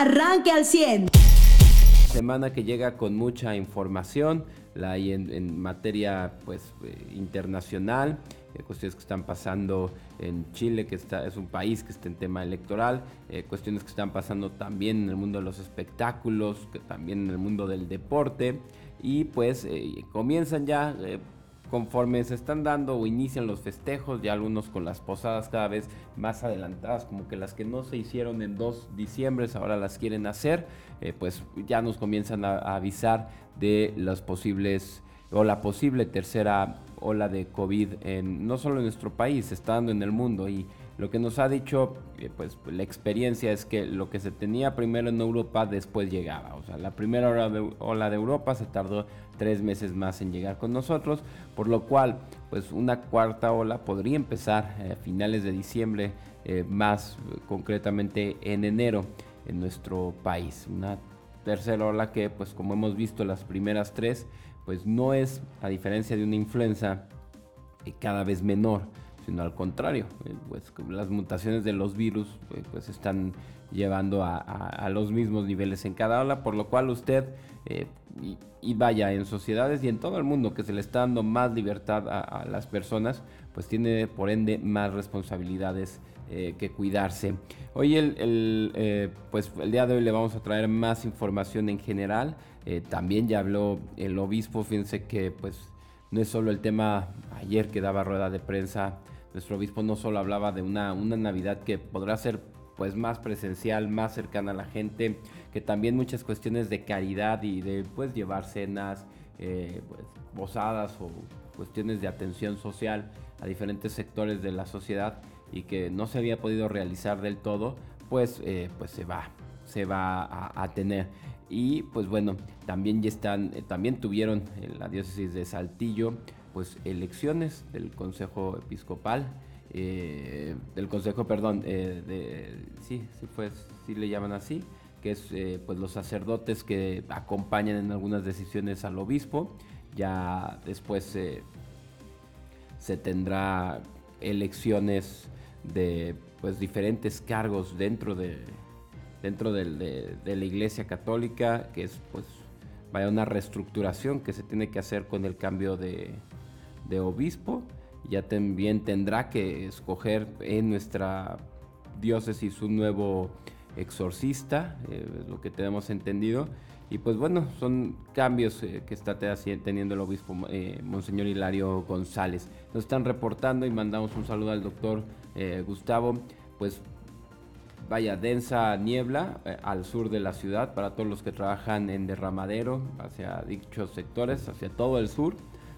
arranque al 100. Semana que llega con mucha información, la hay en, materia pues eh, internacional, eh, cuestiones que están pasando en Chile, que está, es un país que está en tema electoral, eh, cuestiones que están pasando también en el mundo de los espectáculos, que también en el mundo del deporte, y pues comienzan ya conforme se están dando o inician los festejos, ya algunos con las posadas cada vez más adelantadas, como que las que no se hicieron en 2 diciembre ahora las quieren hacer, eh, pues ya nos comienzan a, avisar de los posibles o la posible tercera ola de COVID en, no solo en nuestro país, estando en el mundo y lo que nos ha dicho, eh, pues la experiencia es que lo que se tenía primero en Europa después llegaba. O sea, la primera ola de, ola de Europa se tardó tres meses más en llegar con nosotros, por lo cual, pues una cuarta ola podría empezar a finales de diciembre, eh, más concretamente en enero en nuestro país. Una tercera ola que, pues como hemos visto las primeras tres, pues no es, a diferencia de una influenza, eh, cada vez menor sino al contrario, eh, pues las mutaciones de los virus eh, pues están llevando a, los mismos niveles en cada ola, por lo cual usted eh, y, vaya en sociedades y en todo el mundo que se le está dando más libertad a, las personas, pues tiene por ende más responsabilidades que cuidarse. Hoy el, pues el día de hoy le vamos a traer más información en general. también ya habló el obispo, fíjense que pues no es solo el tema ayer que daba rueda de prensa nuestro obispo no solo hablaba de una, una Navidad que podrá ser pues más presencial, más cercana a la gente, que también muchas cuestiones de caridad y de pues llevar cenas, eh, pues, posadas o cuestiones de atención social a diferentes sectores de la sociedad y que no se había podido realizar del todo, pues, eh, pues se va, se va a, tener. Y pues bueno, también ya están, eh, también tuvieron en la diócesis de Saltillo pues elecciones del Consejo Episcopal, eh, del Consejo, perdón, sí, sí, pues, sí le llaman así, que es pues los sacerdotes que acompañan en algunas decisiones al obispo. Ya después se tendrá elecciones de pues diferentes cargos dentro de dentro de, de la Iglesia Católica, que es pues vaya una reestructuración que se tiene que hacer con el cambio de, de obispo. Ya también tendrá que escoger en nuestra diócesis un nuevo exorcista, eh, es lo que tenemos entendido. Y pues bueno, son cambios eh, que está teniendo el obispo eh, Monseñor Hilario González. Nos están reportando y mandamos un saludo al doctor Gustavo. Pues vaya, densa niebla al sur de la ciudad para todos los que trabajan en derramadero, hacia dichos sectores, hacia todo el sur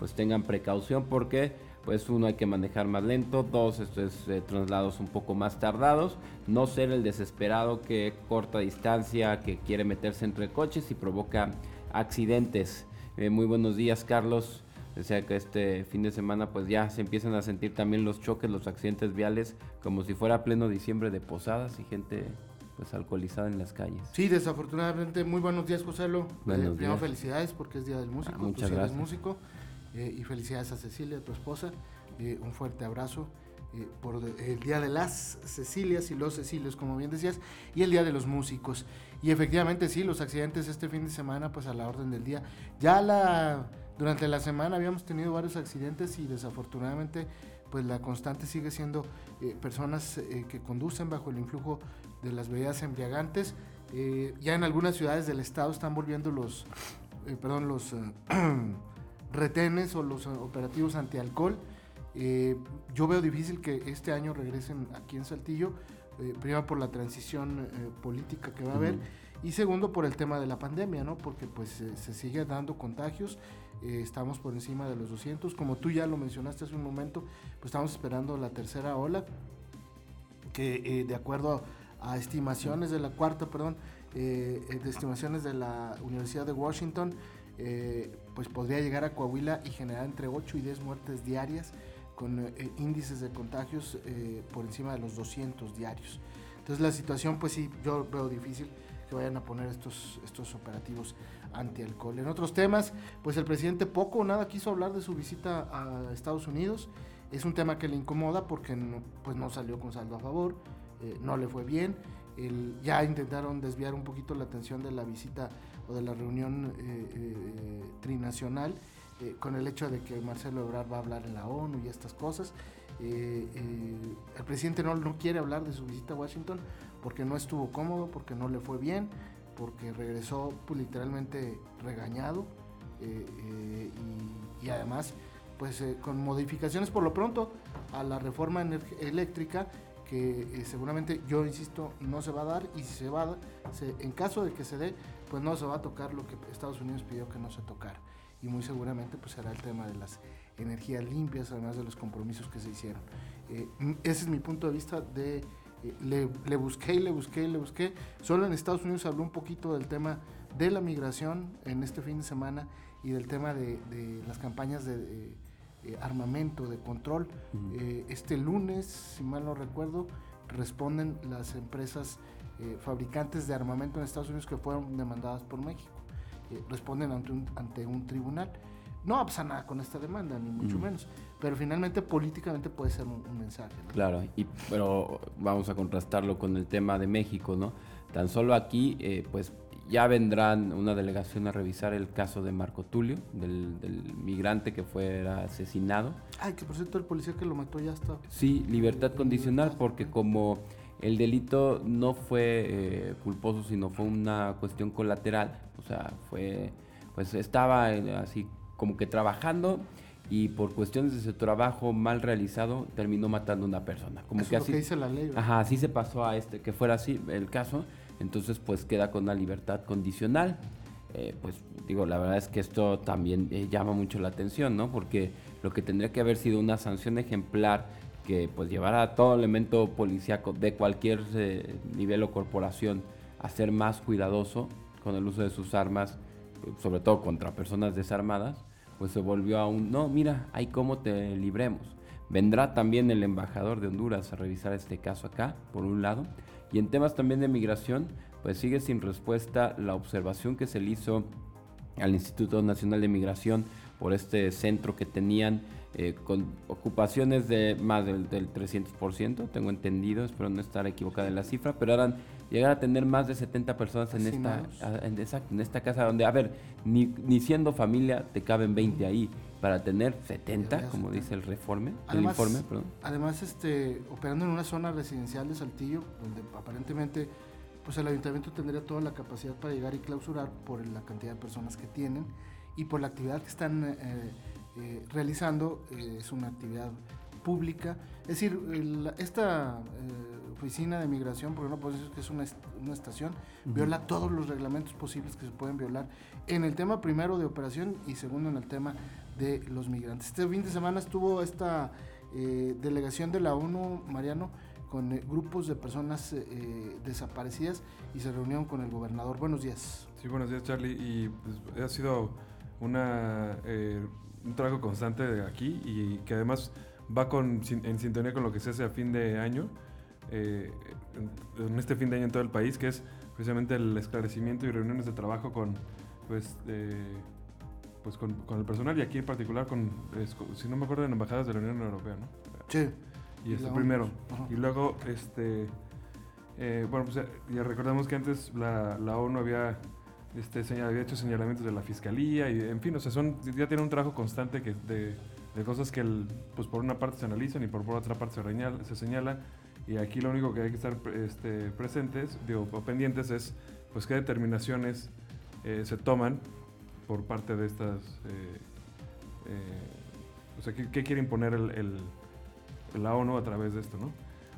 pues tengan precaución porque pues uno hay que manejar más lento, dos esto es eh, traslados un poco más tardados, no ser el desesperado que corta distancia, que quiere meterse entre coches y provoca accidentes. Eh, muy buenos días Carlos, decía que este fin de semana pues ya se empiezan a sentir también los choques, los accidentes viales como si fuera pleno diciembre de posadas y gente pues alcoholizada en las calles. Sí, desafortunadamente, muy buenos días José Buenos eh, felicidades porque es Día del Músico, ah, muchas gracias. músico. Eh, y felicidades a Cecilia, tu esposa. Eh, un fuerte abrazo eh, por el Día de las Cecilias y los Cecilios, como bien decías, y el Día de los Músicos. Y efectivamente sí, los accidentes este fin de semana, pues a la orden del día. Ya la, durante la semana habíamos tenido varios accidentes y desafortunadamente pues la constante sigue siendo personas que conducen bajo el influjo de las bebidas embriagantes. ya en algunas ciudades del estado están volviendo los, perdón, los retenes o los operativos antialcohol. Eh, yo veo difícil que este año regresen aquí en Saltillo, eh, primero por la transición eh, política que va a haber y segundo por el tema de la pandemia, ¿no? Porque pues se sigue dando contagios, estamos por encima de los 200, como tú ya lo mencionaste hace un momento, pues estamos esperando la tercera ola, que de acuerdo a, estimaciones de la cuarta, perdón, de estimaciones de la Universidad de Washington, eh, pues podría llegar a Coahuila y generar entre 8 y 10 muertes diarias con eh, índices de contagios eh, por encima de los 200 diarios. Entonces la situación, pues sí, yo veo difícil que vayan a poner estos, estos operativos anti-alcohol. En otros temas, pues el presidente poco o nada quiso hablar de su visita a Estados Unidos. Es un tema que le incomoda porque no, pues no salió con saldo a favor, no le fue bien. ya intentaron desviar un poquito la atención de la visita o de la reunión trinacional con el hecho de que Marcelo Ebrard va a hablar en la ONU y estas cosas. el presidente no, no quiere hablar de su visita a Washington porque no estuvo cómodo, porque no le fue bien, porque regresó pues, literalmente regañado eh, eh, y, además pues eh, con modificaciones por lo pronto a la reforma eléctrica que seguramente yo insisto no se va a dar y si se va a dar, en caso de que se dé pues no se va a tocar lo que Estados Unidos pidió que no se tocara y muy seguramente pues será el tema de las energías limpias además de los compromisos que se hicieron ese es mi punto de vista de le, le, busqué y le busqué y le busqué. Solo en Estados Unidos habló un poquito del tema de la migración en este fin de semana y del tema de, las campañas de, eh, armamento, de control. Eh, este lunes, si mal no recuerdo, responden las empresas eh, fabricantes de armamento en Estados Unidos que fueron demandadas por México. responden ante un, ante un tribunal. No va a pasar nada con esta demanda, ni mucho menos pero finalmente políticamente puede ser un, mensaje. Claro, y, pero vamos a contrastarlo con el tema de México, ¿no? Tan solo aquí, eh, pues ya vendrán una delegación a revisar el caso de Marco Tulio, del, migrante que fue asesinado. Ay, que por cierto el policía que lo mató ya está. Sí, libertad condicional, porque como el delito no fue eh, culposo, sino fue una cuestión colateral, o sea, fue, pues estaba así como que trabajando y por cuestiones de su trabajo mal realizado terminó matando a una persona. Como que así, dice la ley. Ajá, así se pasó a este, que fuera así el caso, entonces pues queda con una libertad condicional. Eh, pues digo, la verdad es que esto también eh, llama mucho la atención, ¿no? Porque lo que tendría que haber sido una sanción ejemplar que pues llevara a todo elemento policíaco de cualquier eh, nivel o corporación a ser más cuidadoso con el uso de sus armas, sobre todo contra personas desarmadas, pues se volvió a un, no, mira, hay cómo te libremos. Vendrá también el embajador de Honduras a revisar este caso acá, por un lado. Y en temas también de migración, pues sigue sin respuesta la observación que se le hizo al Instituto Nacional de Migración por este centro que tenían eh, con ocupaciones de más del, del, 300%, tengo entendido, espero no estar equivocada en la cifra, pero eran llegar a tener más de 70 personas en esta, en, en esta casa donde, a ver, ni, ni, siendo familia te caben 20 ahí, para tener 70, como dice el, reforme, además, el informe. Perdón. Además, este, operando en una zona residencial de Saltillo, donde aparentemente pues el ayuntamiento tendría toda la capacidad para llegar y clausurar por la cantidad de personas que tienen y por la actividad que están eh, eh, realizando, eh, es una actividad pública. Es decir, esta oficina de migración, porque no puedo decir que es una, una estación, viola todos los reglamentos posibles que se pueden violar en el tema primero de operación y segundo en el tema de los migrantes. Este fin de semana estuvo esta delegación de la ONU, Mariano, con eh, grupos de personas eh, desaparecidas y se reunieron con el gobernador. Buenos días. Sí, buenos días Charlie. Y pues, ha sido una, un trabajo constante de aquí y que además va con, en sintonía con lo que se hace a fin de año eh, en, este fin de año en todo el país, que es precisamente el esclarecimiento y reuniones de trabajo con, pues, pues con, el personal y aquí en particular con, si no me acuerdo, en embajadas de la Unión Europea, ¿no? Sí. Y, el primero. Y luego, este, eh, bueno, pues ya recordamos que antes la, la ONU había, este, había hecho señalamientos de la fiscalía y, en fin, o sea, son, ya tiene un trabajo constante que de, de cosas que, el, pues por una parte se analizan y por, por otra parte se, se señalan y aquí lo único que hay que estar este, presentes digo, o pendientes es pues qué determinaciones eh, se toman por parte de estas, eh, eh, o sea, qué, quiere imponer el, la ONU a través de esto, ¿no?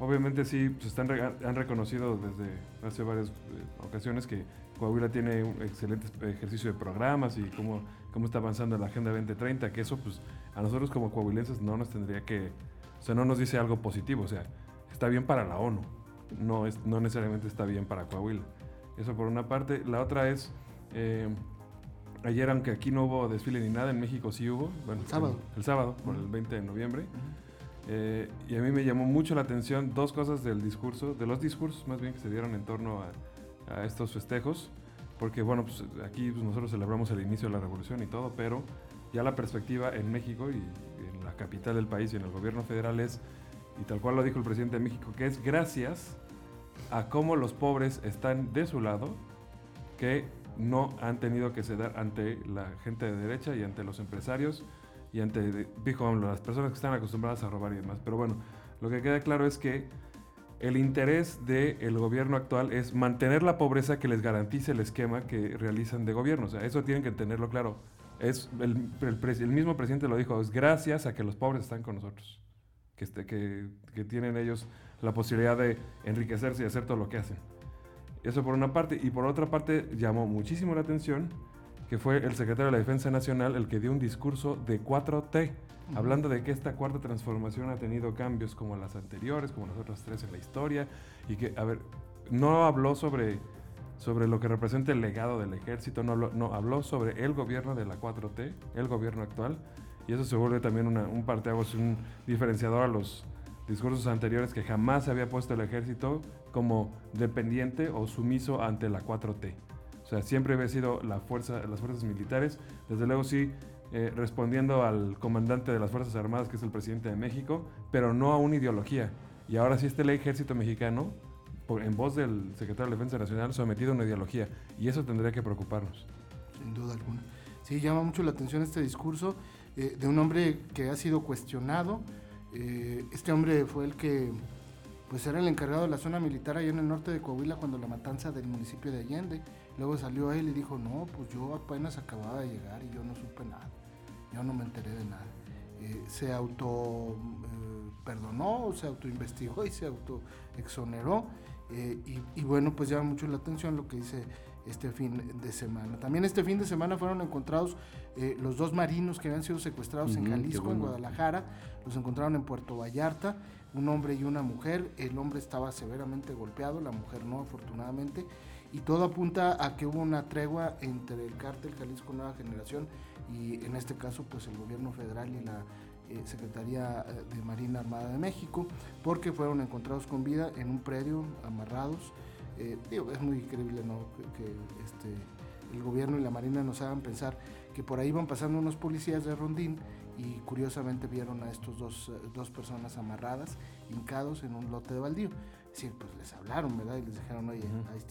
Obviamente sí, pues están, han reconocido desde hace varias ocasiones que Coahuila tiene un excelente ejercicio de programas y cómo, cómo está avanzando la Agenda 2030, que eso pues a nosotros como coahuilenses no nos tendría que, o sea, no nos dice algo positivo, o sea, está bien para la ONU, no, es, no necesariamente está bien para Coahuila. Eso por una parte. La otra es, eh, ayer aunque aquí no hubo desfile ni nada, en México sí hubo, bueno, el sábado, el, sábado, por el 20 de noviembre. Eh, y a mí me llamó mucho la atención dos cosas del discurso, de los discursos más bien que se dieron en torno a, estos festejos, porque bueno, pues aquí pues, nosotros celebramos el inicio de la revolución y todo, pero ya la perspectiva en México y en la capital del país y en el gobierno federal es y tal cual lo dijo el presidente de México, que es gracias a cómo los pobres están de su lado, que no han tenido que ceder ante la gente de derecha y ante los empresarios y ante, dijo las personas que están acostumbradas a robar y demás. Pero bueno, lo que queda claro es que el interés del gobierno actual es mantener la pobreza que les garantice el esquema que realizan de gobierno. O sea, eso tienen que tenerlo claro. Es el, el, mismo presidente lo dijo, es gracias a que los pobres están con nosotros, que, este, que, que tienen ellos la posibilidad de enriquecerse y hacer todo lo que hacen. Eso por una parte. Y por otra parte llamó muchísimo la atención que fue el secretario de la Defensa Nacional el que dio un discurso de 4T, hablando de que esta cuarta transformación ha tenido cambios como las anteriores, como las otras tres en la historia, y que, a ver, no habló sobre, sobre lo que representa el legado del ejército, no habló, no, habló sobre el gobierno de la 4T, el gobierno actual, y eso se vuelve también una, un parteaguas, un diferenciador a los discursos anteriores que jamás había puesto el ejército como dependiente o sumiso ante la 4T. O sea, siempre había sido la fuerza, las fuerzas militares, desde luego sí eh, respondiendo al comandante de las Fuerzas Armadas, que es el presidente de México, pero no a una ideología. Y ahora sí está el ejército mexicano, en voz del secretario de Defensa Nacional, sometido a una ideología. Y eso tendría que preocuparnos. Sin duda alguna. Sí, llama mucho la atención este discurso eh, de un hombre que ha sido cuestionado. Eh, este hombre fue el que pues era el encargado de la zona militar allá en el norte de Coahuila cuando la matanza del municipio de Allende Luego salió él y dijo, no, pues yo apenas acababa de llegar y yo no supe nada, yo no me enteré de nada. Eh, se auto eh, perdonó, se autoinvestigó y se auto exoneró. Eh, y, bueno, pues llama mucho la atención lo que dice este fin de semana. También este fin de semana fueron encontrados los dos marinos que habían sido secuestrados en Jalisco, en Guadalajara. Los encontraron en Puerto Vallarta, un hombre y una mujer. El hombre estaba severamente golpeado, la mujer no, afortunadamente y todo apunta a que hubo una tregua entre el cártel Jalisco Nueva Generación y en este caso pues el gobierno federal y la eh, Secretaría eh, de Marina Armada de México porque fueron encontrados con vida en un predio amarrados. Eh, es muy increíble que, este, el gobierno y la Marina nos hagan pensar que por ahí van pasando unos policías de rondín y curiosamente vieron a estos dos, dos personas amarradas, hincados en un lote de baldío sí, pues les hablaron, ¿verdad? Y les dijeron, oye,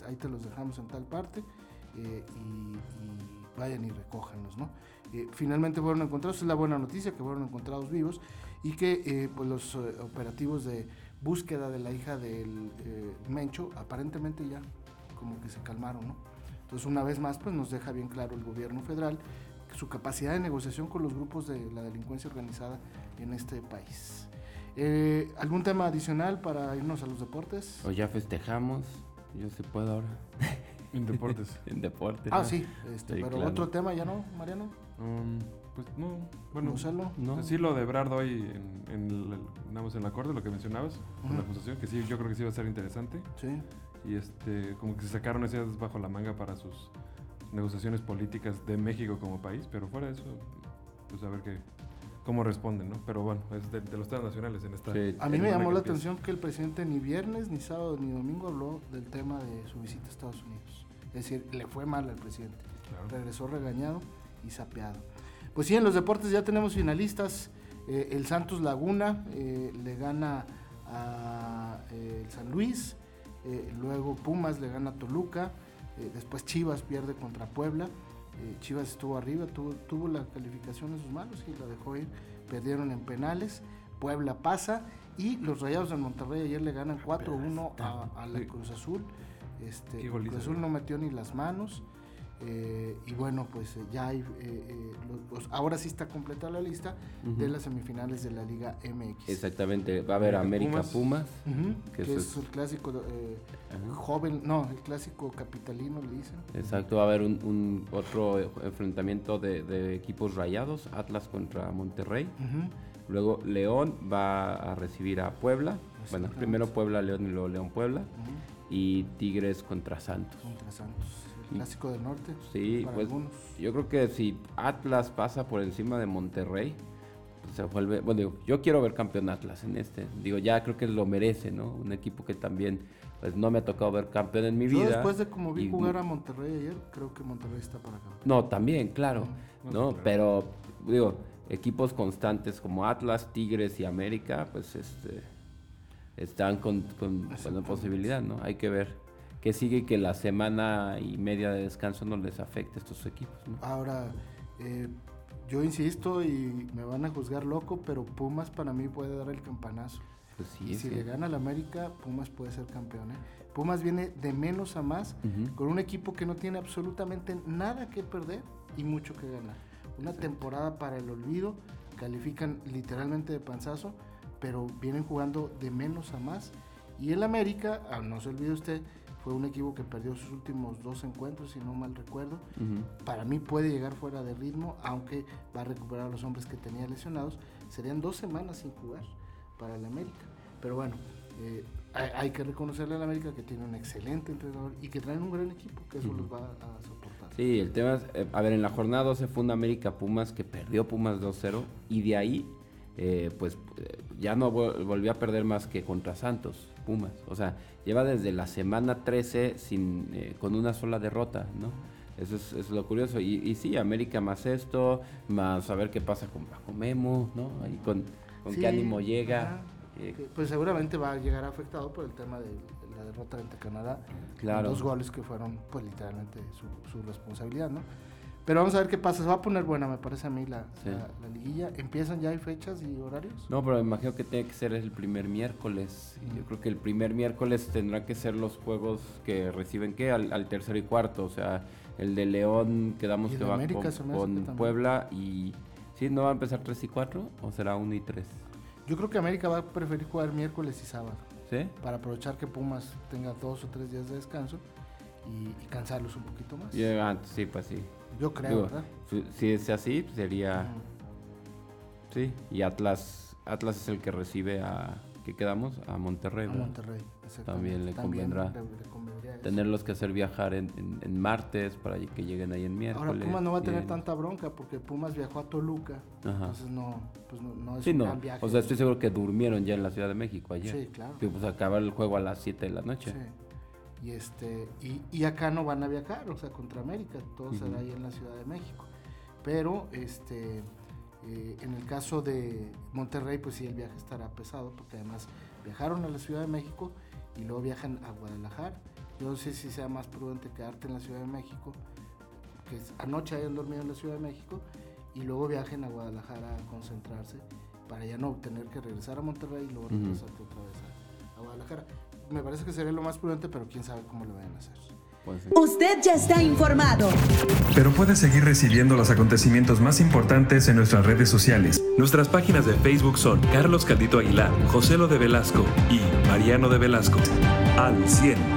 ahí, te los dejamos en tal parte eh, y, vayan y recójanlos, ¿no? Eh, finalmente fueron encontrados, es la buena noticia que fueron encontrados vivos y que eh, pues los operativos de búsqueda de la hija del Mencho aparentemente ya como que se calmaron, ¿no? Entonces una vez más pues nos deja bien claro el gobierno federal su capacidad de negociación con los grupos de la delincuencia organizada en este país. Eh, ¿Algún tema adicional para irnos a los deportes? O ya festejamos, yo se puedo ahora. En deportes. en deportes. Ah, sí, este, pero otro tema ya no, Mariano. Um, pues no, bueno, no. sí lo de Brad hoy en, en, el, en la corte, lo que mencionabas, la acusación, que sí, yo creo que sí va a ser interesante. Sí. Y este, como que se sacaron esas bajo la manga para sus negociaciones políticas de México como país, pero fuera de eso, pues a ver qué, cómo responden, ¿no? Pero bueno, es de, los estados nacionales en esta... a mí me llamó la atención que el presidente ni viernes, ni sábado, ni domingo habló del tema de su visita a Estados Unidos. Es decir, le fue mal al presidente. Regresó regañado y sapeado. Pues sí, en los deportes ya tenemos finalistas. Eh, el Santos Laguna eh, le gana a eh, el San Luis, luego Pumas le gana a Toluca, después Chivas pierde contra Puebla. Eh, Chivas estuvo arriba, tuvo, tuvo la calificación en sus manos y la dejó ir. Perdieron en penales. Puebla pasa y los Rayados de Monterrey ayer le ganan 4-1 a, la Cruz Azul. Este, Cruz Azul no metió ni las manos. Eh, y bueno, pues eh, ya hay, eh, ahora sí está completa la lista de las semifinales de la Liga MX. Exactamente, va a haber América Pumas, que, es, el clásico joven, no, el clásico capitalino le dicen. Exacto, va a haber un, otro enfrentamiento de, equipos rayados, Atlas contra Monterrey. Luego León va a recibir a Puebla. Bueno, primero Puebla, León y luego León, Puebla. Y Tigres contra Santos. Contra Santos clásico del norte. Sí, pues yo creo que si Atlas pasa por encima de Monterrey, pues se vuelve, bueno, yo quiero ver campeón Atlas en este. Digo, ya creo que lo merece, ¿no? Un equipo que también pues no me ha tocado ver campeón en mi vida. después de como vi jugar a Monterrey ayer, creo que Monterrey está para acá. No, también, claro, ¿no? Pero digo, equipos constantes como Atlas, Tigres y América, pues este están con, con, con posibilidad, ¿no? Hay que ver que sigue que la semana y media de descanso no les afecte a estos equipos. ¿no? Ahora, eh, yo insisto y me van a juzgar loco, pero Pumas para mí puede dar el campanazo. Pues sí, y si le gana al América, Pumas puede ser campeón. ¿eh? Pumas viene de menos a más con un equipo que no tiene absolutamente nada que perder y mucho que ganar. Una temporada para el olvido, califican literalmente de panzazo, pero vienen jugando de menos a más. Y el América, ah, no se olvide usted, fue un equipo que perdió sus últimos dos encuentros, si no mal recuerdo. Para mí puede llegar fuera de ritmo, aunque va a recuperar a los hombres que tenía lesionados. Serían dos semanas sin jugar para el América. Pero bueno, eh, hay, hay que reconocerle al América que tiene un excelente entrenador y que traen un gran equipo, que eso los va a soportar. Sí, el tema es, eh, a ver, en la jornada 12 fue un América Pumas que perdió Pumas 2-0 y de ahí, eh, pues eh, ya no vol- volvió a perder más que contra Santos, Pumas. O sea, lleva desde la semana 13 sin, eh, con una sola derrota, ¿no? Eso es, es lo curioso. Y, y sí, América más esto, más a ver qué pasa con Paco Memo, ¿no? Ahí con, con Sí, qué ánimo llega. eh, Pues seguramente va a llegar afectado por el tema de la derrota ante Canadá. Claro. Dos goles que fueron, pues literalmente, su, su responsabilidad, ¿no? Pero vamos a ver qué pasa. Se va a poner buena, me parece a mí, la, Sí. la- la liguilla. ¿Empiezan ya hay fechas y horarios? No, pero me imagino que tiene que ser el primer miércoles. Y Yo creo que el primer miércoles tendrá que ser los juegos que reciben que al, al tercero y cuarto. O sea, el de León quedamos que va América con, con. Puebla y... ¿Sí? ¿No va a empezar 3 y 4 o será 1 y 3? Yo creo que América va a preferir jugar miércoles y sábado ¿Sí? para aprovechar que Pumas tenga dos o tres días de descanso y, y cansarlos un poquito más. Ah, sí, pues sí. Yo creo, Digo, ¿verdad? si- es así, pues sería... Sí. Y Atlas, Atlas es el que recibe a... ¿Qué quedamos? A Monterrey. A. Monterrey. También le convendrá le- le. Tenerlos que hacer viajar en, en- en martes para que lleguen ahí en miércoles. Ahora Pumas no va a tener tanta bronca porque Pumas viajó a Toluca, Ajá. entonces no, pues no, no es Sí, un no. gran viaje. O sea, estoy seguro que durmieron ya en la Ciudad de México ayer. Sí, claro. Que pues acaba el juego a las 7 de la noche. Sí. Y este y, y acá no van a viajar, o sea, contra América, todo será ahí en la Ciudad de México. Pero este eh, en el caso de Monterrey, pues sí el viaje estará pesado porque además viajaron a la Ciudad de México y luego viajan a Guadalajara. Yo no sé si sea más prudente quedarte en la Ciudad de México, que es- anoche hayan dormido en la Ciudad de México y luego viajen a Guadalajara a concentrarse para ya no tener que regresar a Monterrey y luego regresarte otra vez a, a Guadalajara. Me parece que sería lo más prudente, pero quién sabe cómo lo vayan a hacer. Pues. Usted ya está informado. Pero puedes seguir recibiendo los acontecimientos más importantes en nuestras redes sociales. Nuestras páginas de Facebook son Carlos Caldito Aguilar, José Lo de Velasco y Mariano de Velasco. Al 100.